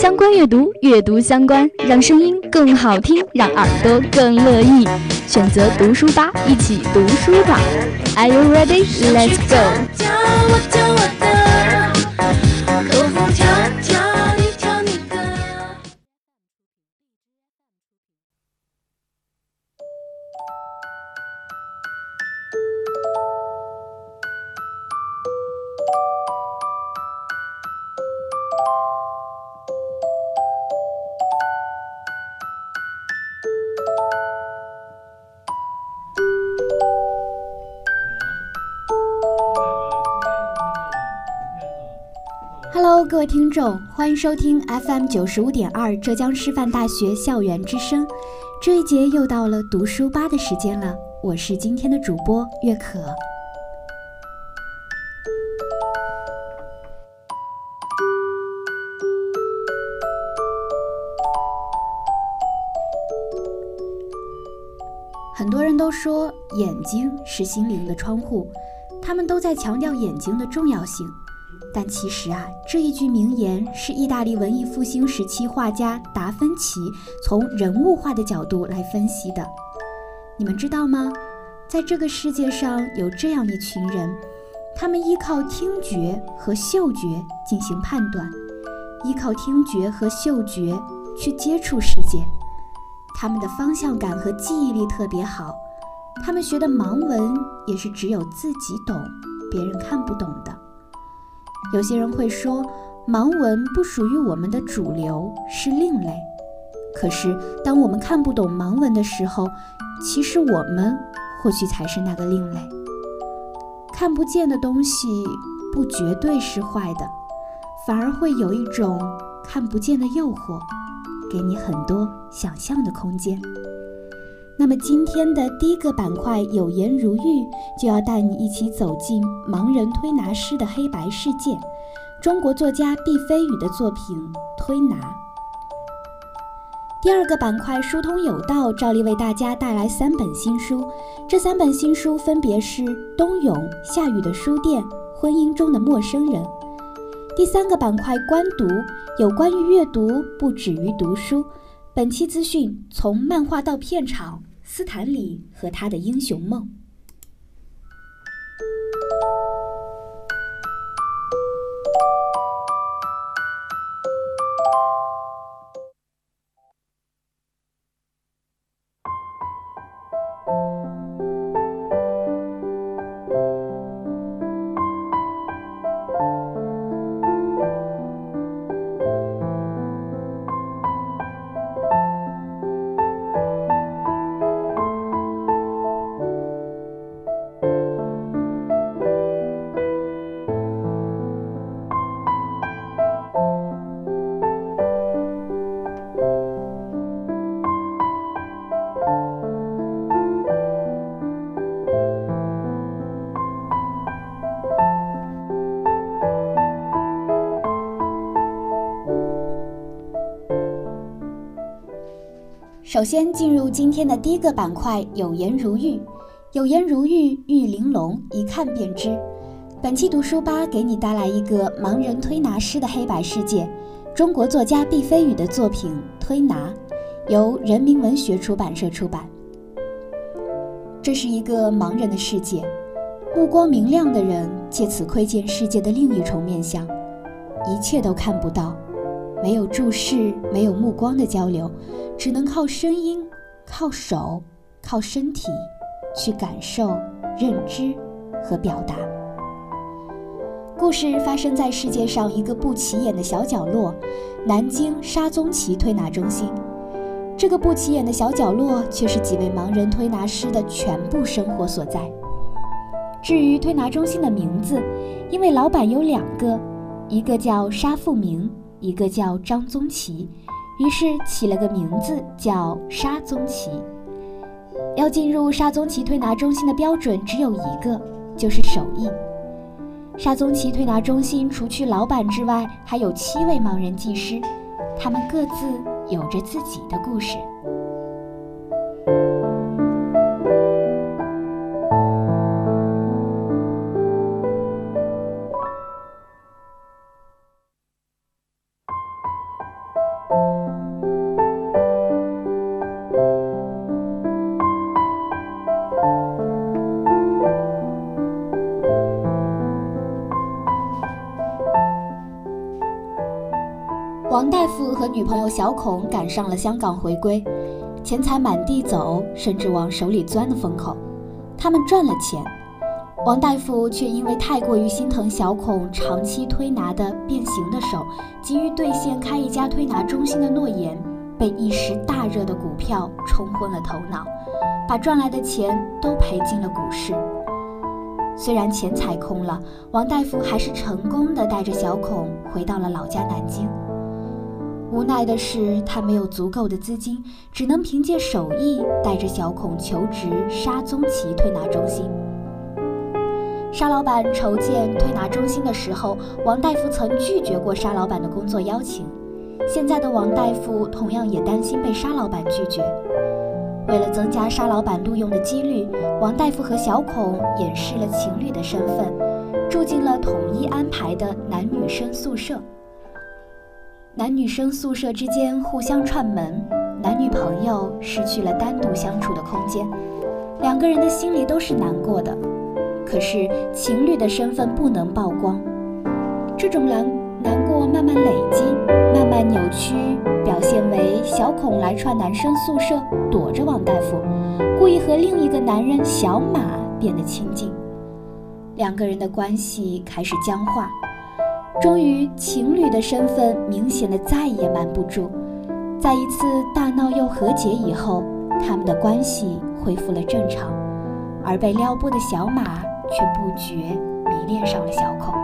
相关阅读，阅读相关，让声音更好听，让耳朵更乐意。选择读书吧，一起读书吧。Are you ready? Let's go. 各位听众，欢迎收听 FM 九十五点二浙江师范大学校园之声。这一节又到了读书吧的时间了，我是今天的主播月可。很多人都说眼睛是心灵的窗户，他们都在强调眼睛的重要性。但其实啊，这一句名言是意大利文艺复兴时期画家达芬奇从人物画的角度来分析的。你们知道吗？在这个世界上有这样一群人，他们依靠听觉和嗅觉进行判断，依靠听觉和嗅觉去接触世界。他们的方向感和记忆力特别好，他们学的盲文也是只有自己懂，别人看不懂的。有些人会说，盲文不属于我们的主流，是另类。可是，当我们看不懂盲文的时候，其实我们或许才是那个另类。看不见的东西不绝对是坏的，反而会有一种看不见的诱惑，给你很多想象的空间。那么今天的第一个板块“有颜如玉”就要带你一起走进盲人推拿师的黑白世界。中国作家毕飞宇的作品《推拿》。第二个板块“疏通有道”照例为大家带来三本新书，这三本新书分别是冬泳夏雨的书店、婚姻中的陌生人。第三个板块“观读”有关于阅读不止于读书。本期资讯从漫画到片场。斯坦里和他的英雄梦。首先进入今天的第一个板块“有颜如玉”，有颜如玉，玉玲珑，一看便知。本期读书吧给你带来一个盲人推拿师的黑白世界，中国作家毕飞宇的作品《推拿》，由人民文学出版社出版。这是一个盲人的世界，目光明亮的人借此窥见世界的另一重面相，一切都看不到。没有注视，没有目光的交流，只能靠声音、靠手、靠身体去感受、认知和表达。故事发生在世界上一个不起眼的小角落——南京沙宗奇推拿中心。这个不起眼的小角落，却是几位盲人推拿师的全部生活所在。至于推拿中心的名字，因为老板有两个，一个叫沙富明。一个叫张宗奇，于是起了个名字叫沙宗奇。要进入沙宗奇推拿中心的标准只有一个，就是手艺。沙宗奇推拿中心除去老板之外，还有七位盲人技师，他们各自有着自己的故事。女朋友小孔赶上了香港回归，钱财满地走，甚至往手里钻的风口。他们赚了钱，王大夫却因为太过于心疼小孔长期推拿的变形的手，急于兑现开一家推拿中心的诺言，被一时大热的股票冲昏了头脑，把赚来的钱都赔进了股市。虽然钱财空了，王大夫还是成功的带着小孔回到了老家南京。无奈的是，他没有足够的资金，只能凭借手艺带着小孔求职沙宗旗推拿中心。沙老板筹建推拿中心的时候，王大夫曾拒绝过沙老板的工作邀请。现在的王大夫同样也担心被沙老板拒绝。为了增加沙老板录用的几率，王大夫和小孔掩饰了情侣的身份，住进了统一安排的男女生宿舍。男女生宿舍之间互相串门，男女朋友失去了单独相处的空间，两个人的心里都是难过的。可是情侣的身份不能曝光，这种难难过慢慢累积，慢慢扭曲，表现为小孔来串男生宿舍，躲着王大夫，故意和另一个男人小马变得亲近，两个人的关系开始僵化。终于，情侣的身份明显的再也瞒不住，在一次大闹又和解以后，他们的关系恢复了正常，而被撩拨的小马却不觉迷恋上了小孔。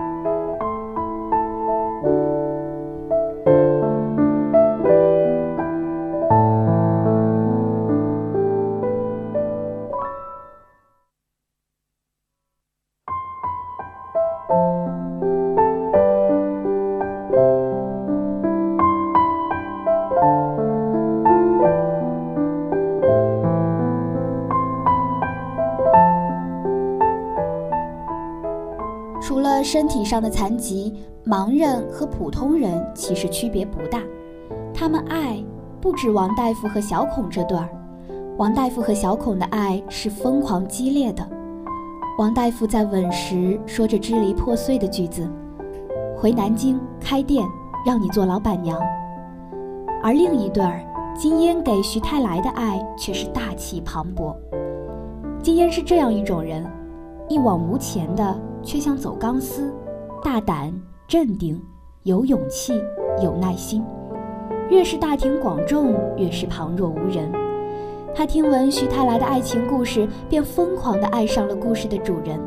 体上的残疾，盲人和普通人其实区别不大。他们爱不止王大夫和小孔这对儿，王大夫和小孔的爱是疯狂激烈的。王大夫在吻时说着支离破碎的句子：“回南京开店，让你做老板娘。”而另一对儿金烟给徐太来的爱却是大气磅礴。金烟是这样一种人，一往无前的。却像走钢丝，大胆、镇定、有勇气、有耐心。越是大庭广众，越是旁若无人。他听闻徐太来的爱情故事，便疯狂地爱上了故事的主人。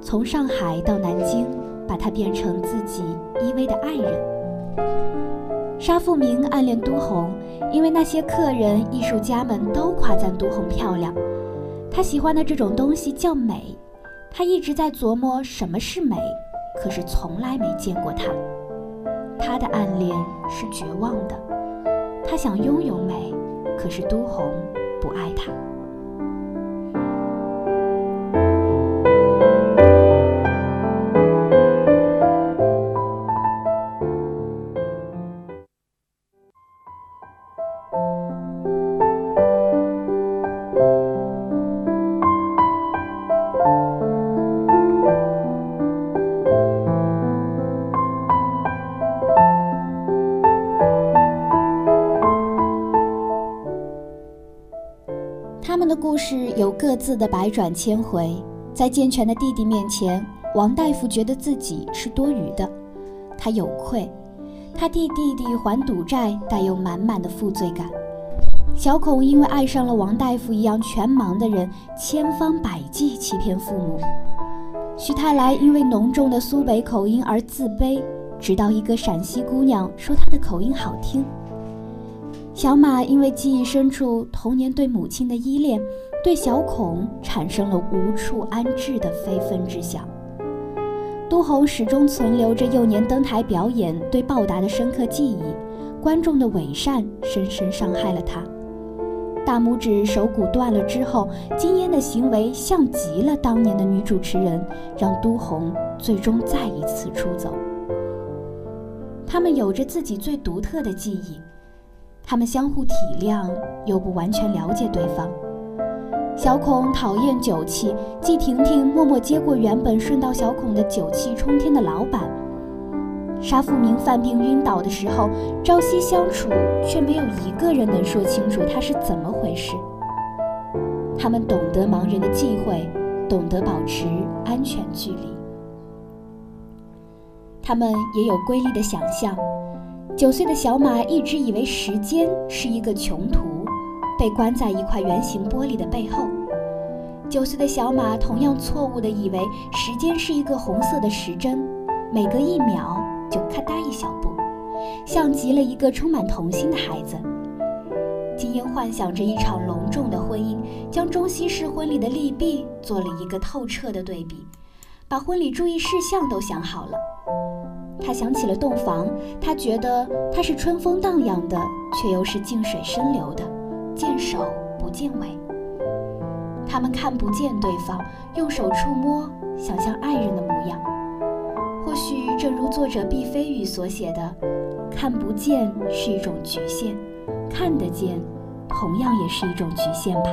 从上海到南京，把他变成自己依偎的爱人。沙富明暗恋都红，因为那些客人、艺术家们都夸赞都红漂亮。他喜欢的这种东西叫美。他一直在琢磨什么是美，可是从来没见过他。他的暗恋是绝望的，他想拥有美，可是都红不爱他。有各自的百转千回，在健全的弟弟面前，王大夫觉得自己是多余的，他有愧，他替弟弟还赌债，带有满满的负罪感。小孔因为爱上了王大夫一样全盲的人，千方百计欺骗父母。徐太来因为浓重的苏北口音而自卑，直到一个陕西姑娘说她的口音好听。小马因为记忆深处童年对母亲的依恋，对小孔产生了无处安置的非分之想。都红始终存留着幼年登台表演对报答的深刻记忆，观众的伪善深深伤害了他。大拇指手骨断了之后，金烟的行为像极了当年的女主持人，让都红最终再一次出走。他们有着自己最独特的记忆，他们相互体谅，又不完全了解对方。小孔讨厌酒气，季婷婷默默接过原本顺到小孔的酒气冲天的老板。沙富明犯病晕倒的时候，朝夕相处，却没有一个人能说清楚他是怎么回事。他们懂得盲人的忌讳，懂得保持安全距离。他们也有瑰丽的想象。九岁的小马一直以为时间是一个穷途。被关在一块圆形玻璃的背后，九岁的小马同样错误地以为时间是一个红色的时针，每隔一秒就咔嗒一小步，像极了一个充满童心的孩子。金英幻想着一场隆重的婚姻，将中西式婚礼的利弊做了一个透彻的对比，把婚礼注意事项都想好了。他想起了洞房，他觉得它是春风荡漾的，却又是静水深流的。见首不见尾，他们看不见对方，用手触摸，想象爱人的模样。或许正如作者毕飞宇所写的：“看不见是一种局限，看得见，同样也是一种局限吧。”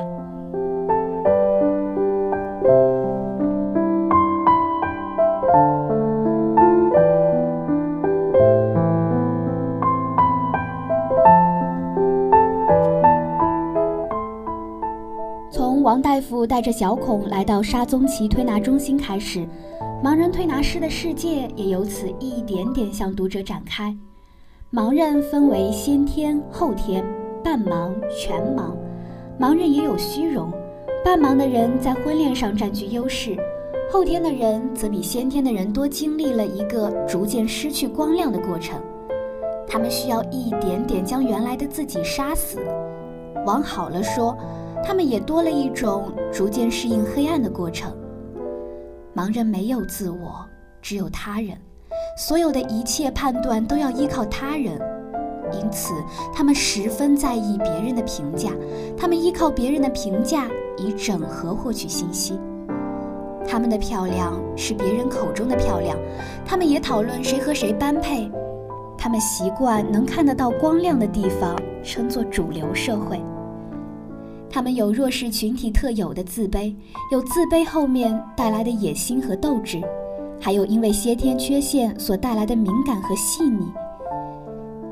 夫带着小孔来到沙宗奇推拿中心开始，盲人推拿师的世界也由此一点点向读者展开。盲人分为先天、后天、半盲、全盲。盲人也有虚荣，半盲的人在婚恋上占据优势，后天的人则比先天的人多经历了一个逐渐失去光亮的过程。他们需要一点点将原来的自己杀死。往好了说。他们也多了一种逐渐适应黑暗的过程。盲人没有自我，只有他人，所有的一切判断都要依靠他人，因此他们十分在意别人的评价。他们依靠别人的评价以整合获取信息。他们的漂亮是别人口中的漂亮，他们也讨论谁和谁般配。他们习惯能看得到光亮的地方称作主流社会。他们有弱势群体特有的自卑，有自卑后面带来的野心和斗志，还有因为先天缺陷所带来的敏感和细腻。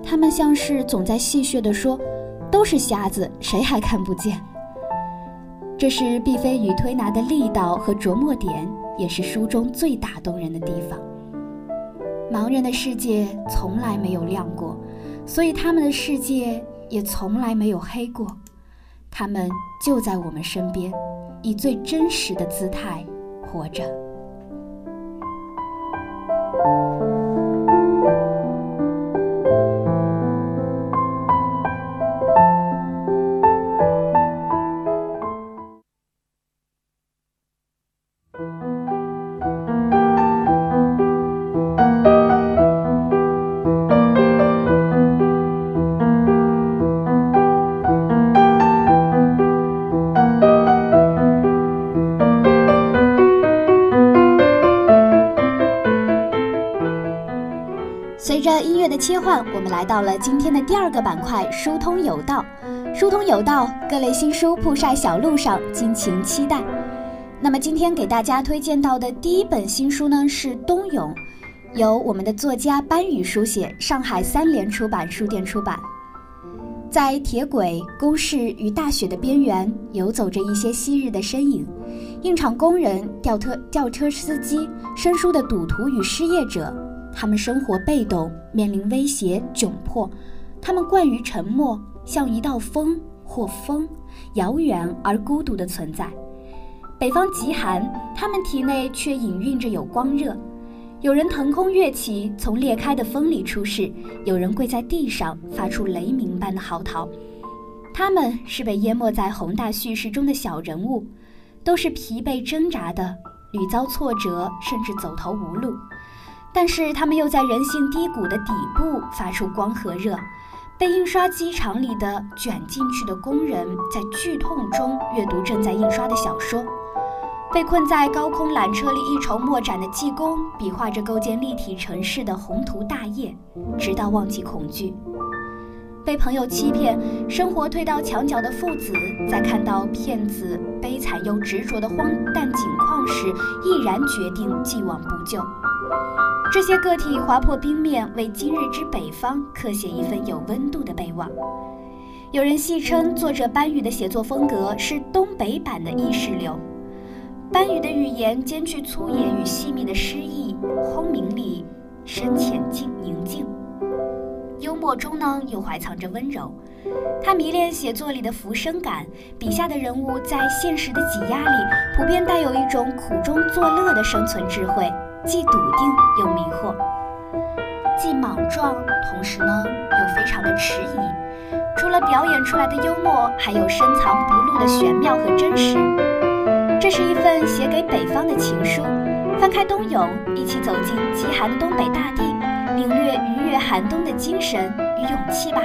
他们像是总在戏谑地说：“都是瞎子，谁还看不见？”这是毕飞宇推拿的力道和琢磨点，也是书中最打动人的地方。盲人的世界从来没有亮过，所以他们的世界也从来没有黑过。他们就在我们身边，以最真实的姿态活着。来到了今天的第二个板块——疏通有道。疏通有道，各类新书铺晒小路上，敬请期待。那么今天给大家推荐到的第一本新书呢，是《冬泳》，由我们的作家班宇书写，上海三联出版书店出版。在铁轨、工事与大雪的边缘，游走着一些昔日的身影：印厂工人、吊车吊车司机、生疏的赌徒与失业者。他们生活被动，面临威胁窘迫，他们惯于沉默，像一道风或风，遥远而孤独的存在。北方极寒，他们体内却隐蕴着有光热。有人腾空跃起，从裂开的风里出世；有人跪在地上，发出雷鸣般的嚎啕。他们是被淹没在宏大叙事中的小人物，都是疲惫挣扎的，屡遭挫折，甚至走投无路。但是他们又在人性低谷的底部发出光和热。被印刷机厂里的卷进去的工人在剧痛中阅读正在印刷的小说。被困在高空缆车里一筹莫展的技工，比划着构建立体城市的宏图大业，直到忘记恐惧。被朋友欺骗，生活推到墙角的父子，在看到骗子悲惨又执着的荒诞景况时，毅然决定既往不咎。这些个体划破冰面，为今日之北方刻写一份有温度的备忘。有人戏称作者班宇的写作风格是东北版的意识流。班宇的语言兼具粗野与细密的诗意，轰鸣里深浅静宁静，幽默中呢又怀藏着温柔。他迷恋写作里的浮生感，笔下的人物在现实的挤压里，普遍带有一种苦中作乐的生存智慧，既笃定又迷惑，既莽撞，同时呢又非常的迟疑。除了表演出来的幽默，还有深藏不露的玄妙和真实。这是一份写给北方的情书，翻开冬泳，一起走进极寒的东北大地，领略逾越寒冬的精神与勇气吧。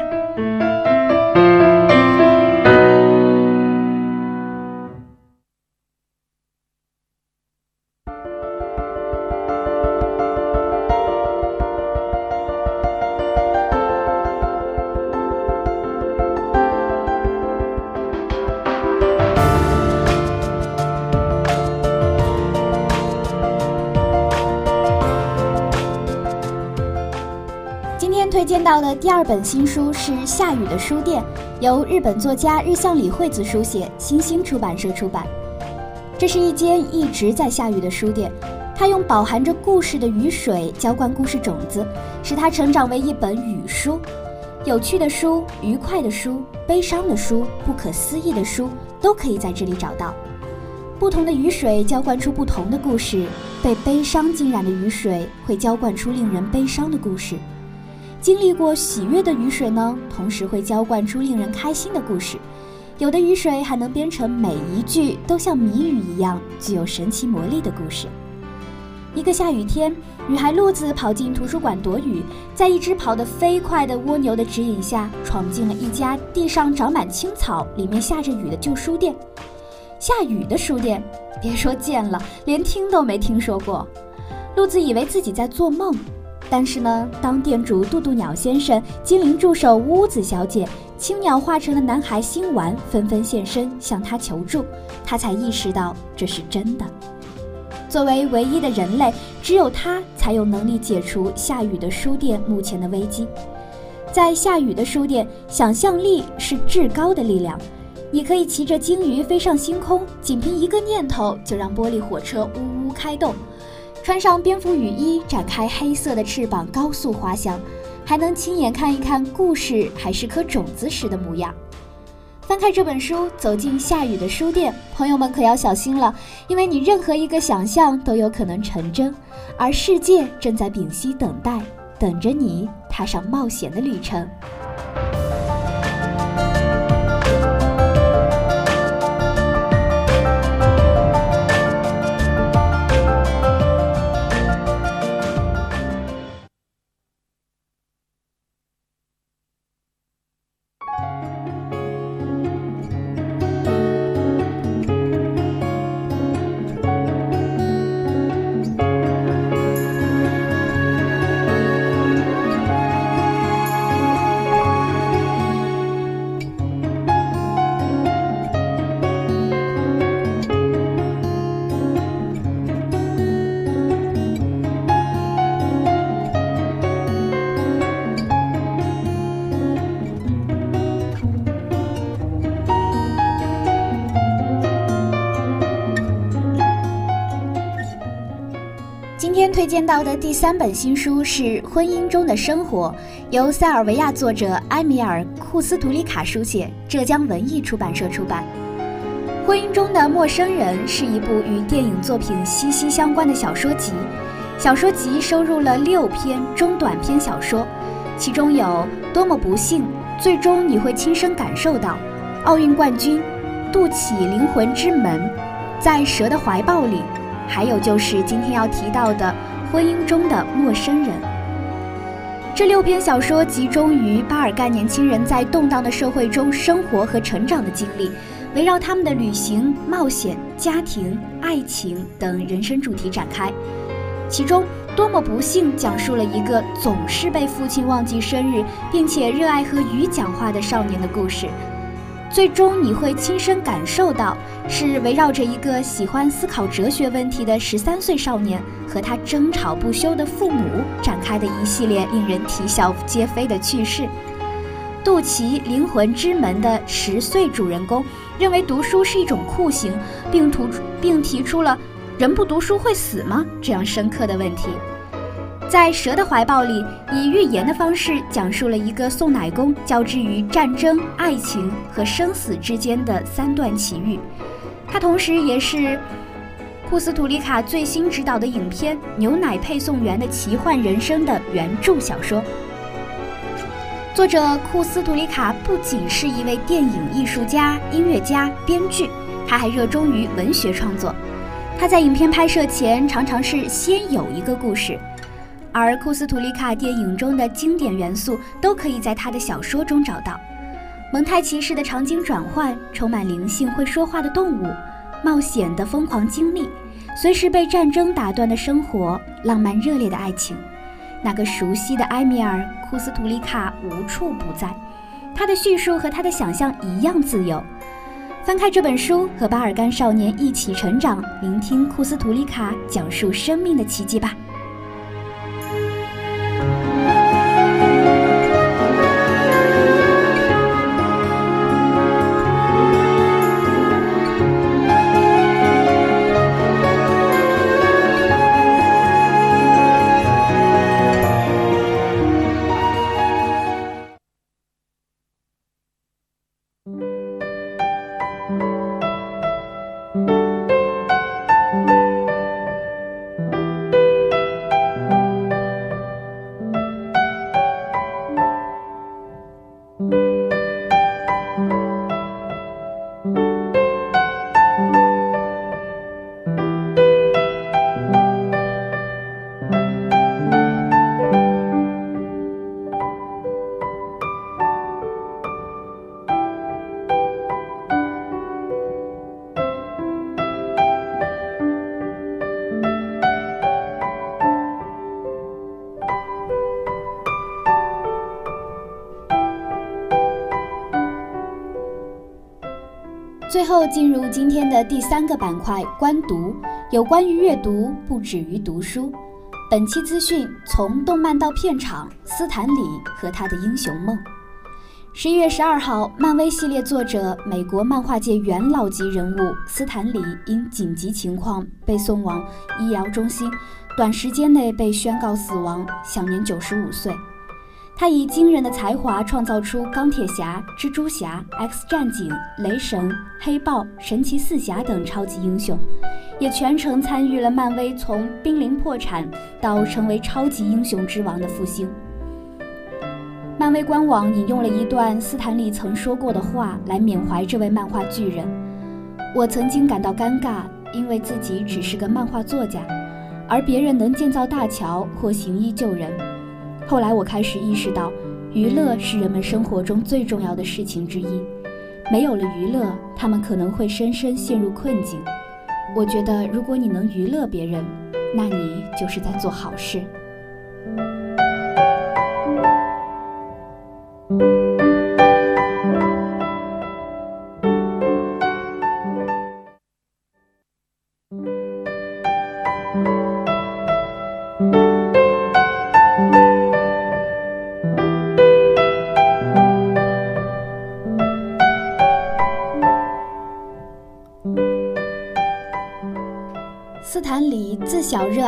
推荐到的第二本新书是《下雨的书店》，由日本作家日向理惠子书写，新星出版社出版。这是一间一直在下雨的书店，它用饱含着故事的雨水浇灌故事种子，使它成长为一本雨书。有趣的书、愉快的书、悲伤的书、不可思议的书，都可以在这里找到。不同的雨水浇灌出不同的故事，被悲伤浸染的雨水会浇灌出令人悲伤的故事。经历过喜悦的雨水呢，同时会浇灌出令人开心的故事。有的雨水还能编成每一句都像谜语一样具有神奇魔力的故事。一个下雨天，女孩露子跑进图书馆躲雨，在一只跑得飞快的蜗牛的指引下，闯进了一家地上长满青草、里面下着雨的旧书店。下雨的书店，别说见了，连听都没听说过。露子以为自己在做梦。但是呢，当店主渡渡鸟先生、精灵助手屋子小姐、青鸟化成的男孩星丸纷纷现身向他求助，他才意识到这是真的。作为唯一的人类，只有他才有能力解除下雨的书店目前的危机。在下雨的书店，想象力是至高的力量。你可以骑着鲸鱼飞上星空，仅凭一个念头就让玻璃火车呜呜开动。穿上蝙蝠雨衣，展开黑色的翅膀，高速滑翔，还能亲眼看一看故事还是颗种子时的模样。翻开这本书，走进下雨的书店，朋友们可要小心了，因为你任何一个想象都有可能成真，而世界正在屏息等待，等着你踏上冒险的旅程。推荐到的第三本新书是《婚姻中的生活》，由塞尔维亚作者埃米尔·库斯图里卡书写，浙江文艺出版社出版。《婚姻中的陌生人》是一部与电影作品息息相关的小说集。小说集收录了六篇中短篇小说，其中有多么不幸，最终你会亲身感受到。奥运冠军，渡起灵魂之门，在蛇的怀抱里，还有就是今天要提到的婚姻中的陌生人。这六篇小说集中于巴尔干年轻人在动荡的社会中生活和成长的经历，围绕他们的旅行、冒险、家庭、爱情等人生主题展开。其中，多么不幸讲述了一个总是被父亲忘记生日，并且热爱和鱼讲话的少年的故事。最终，你会亲身感受到，是围绕着一个喜欢思考哲学问题的十三岁少年和他争吵不休的父母展开的一系列令人啼笑皆非的趣事。杜琪灵魂之门的十岁主人公认为读书是一种酷刑，并图并提出了“人不读书会死吗”这样深刻的问题。在蛇的怀抱里，以寓言的方式讲述了一个送奶工交织于战争、爱情和生死之间的三段奇遇。它同时也是库斯图里卡最新执导的影片《牛奶配送员的奇幻人生》的原著小说。作者库斯图里卡不仅是一位电影艺术家、音乐家、编剧，他还热衷于文学创作。他在影片拍摄前常常是先有一个故事。而库斯图里卡电影中的经典元素都可以在他的小说中找到：蒙太奇式的场景转换，充满灵性会说话的动物，冒险的疯狂经历，随时被战争打断的生活，浪漫热烈的爱情。那个熟悉的埃米尔·库斯图里卡无处不在，他的叙述和他的想象一样自由。翻开这本书，和巴尔干少年一起成长，聆听库斯图里卡讲述生命的奇迹吧。最后进入今天的第三个板块——观读，有关于阅读，不止于读书。本期资讯从动漫到片场，斯坦李和他的英雄梦。十一月十二号，漫威系列作者、美国漫画界元老级人物斯坦李因紧急情况被送往医疗中心，短时间内被宣告死亡，享年九十五岁。他以惊人的才华创造出钢铁侠、蜘蛛侠、X 战警、雷神、黑豹、神奇四侠等超级英雄，也全程参与了漫威从濒临破产到成为超级英雄之王的复兴。漫威官网引用了一段斯坦利曾说过的话来缅怀这位漫画巨人：“我曾经感到尴尬，因为自己只是个漫画作家，而别人能建造大桥或行医救人。”后来我开始意识到，娱乐是人们生活中最重要的事情之一。没有了娱乐，他们可能会深深陷入困境。我觉得，如果你能娱乐别人，那你就是在做好事。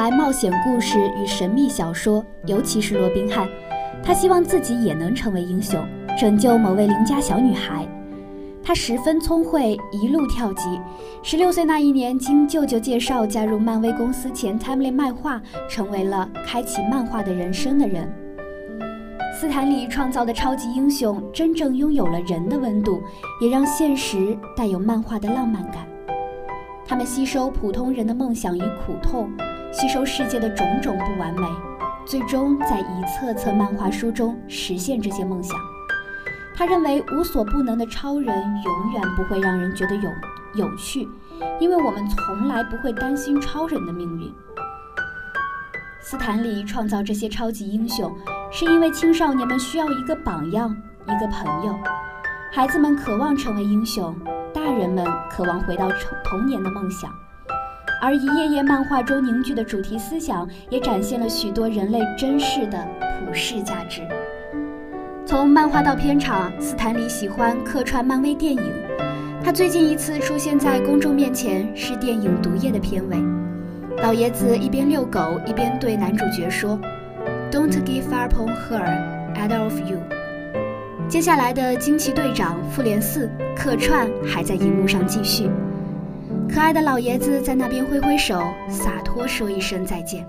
爱冒险故事与神秘小说，尤其是罗宾汉。他希望自己也能成为英雄，拯救某位邻家小女孩。他十分聪慧，一路跳级。十六岁那一年，经舅舅介绍加入漫威公司前 Timely 漫画，成为了开启漫画的人生的人。斯坦李创造的超级英雄真正拥有了人的温度，也让现实带有漫画的浪漫感。他们吸收普通人的梦想与苦痛，吸收世界的种种不完美，最终在一册册漫画书中实现这些梦想。他认为无所不能的超人永远不会让人觉得有有趣，因为我们从来不会担心超人的命运。斯坦李创造这些超级英雄，是因为青少年们需要一个榜样，一个朋友。孩子们渴望成为英雄。大人们渴望回到童童年的梦想，而一页页漫画中凝聚的主题思想，也展现了许多人类真实的普世价值。从漫画到片场，斯坦李喜欢客串漫威电影。他最近一次出现在公众面前是电影《毒液》的片尾，老爷子一边遛狗一边对男主角说：“Don't give up on her, either of you。”接下来的惊奇队长复联四客串还在荧幕上继续，可爱的老爷子在那边挥挥手，洒脱说一声再见。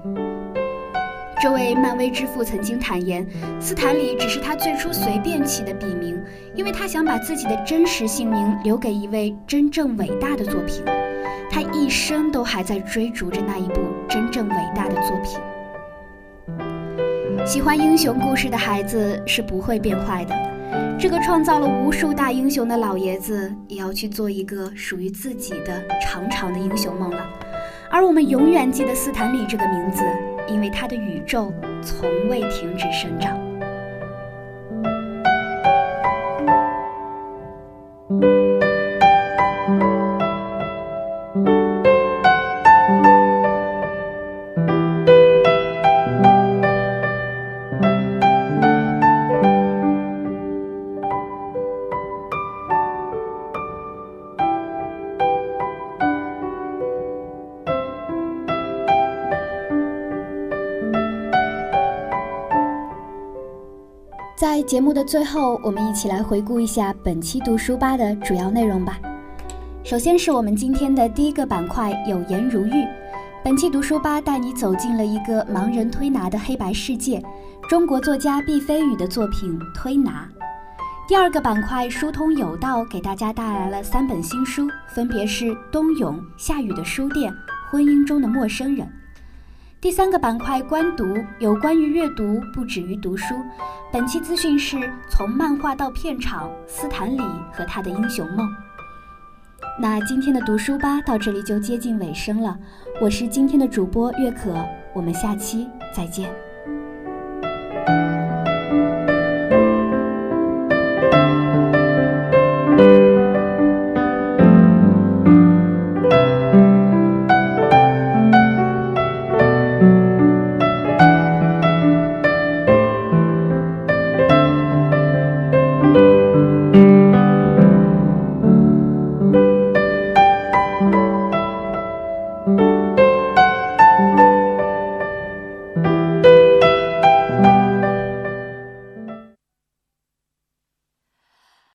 这位漫威之父曾经坦言，斯坦李只是他最初随便起的笔名，因为他想把自己的真实姓名留给一位真正伟大的作品。他一生都还在追逐着那一部真正伟大的作品。喜欢英雄故事的孩子是不会变坏的。这个创造了无数大英雄的老爷子，也要去做一个属于自己的长长的英雄梦了。而我们永远记得斯坦李这个名字，因为他的宇宙从未停止生长。节目的最后，我们一起来回顾一下本期读书吧的主要内容吧。首先是我们今天的第一个板块“有言如玉”。本期读书吧带你走进了一个盲人推拿的黑白世界——中国作家毕飞宇的作品《推拿》。第二个板块“疏通有道”给大家带来了三本新书，分别是冬泳、夏雨的书店、婚姻中的陌生人。第三个板块“观读”有关于阅读不止于读书。本期资讯是从漫画到片场，斯坦李和他的英雄梦。那今天的读书吧到这里就接近尾声了，我是今天的主播月可，我们下期再见。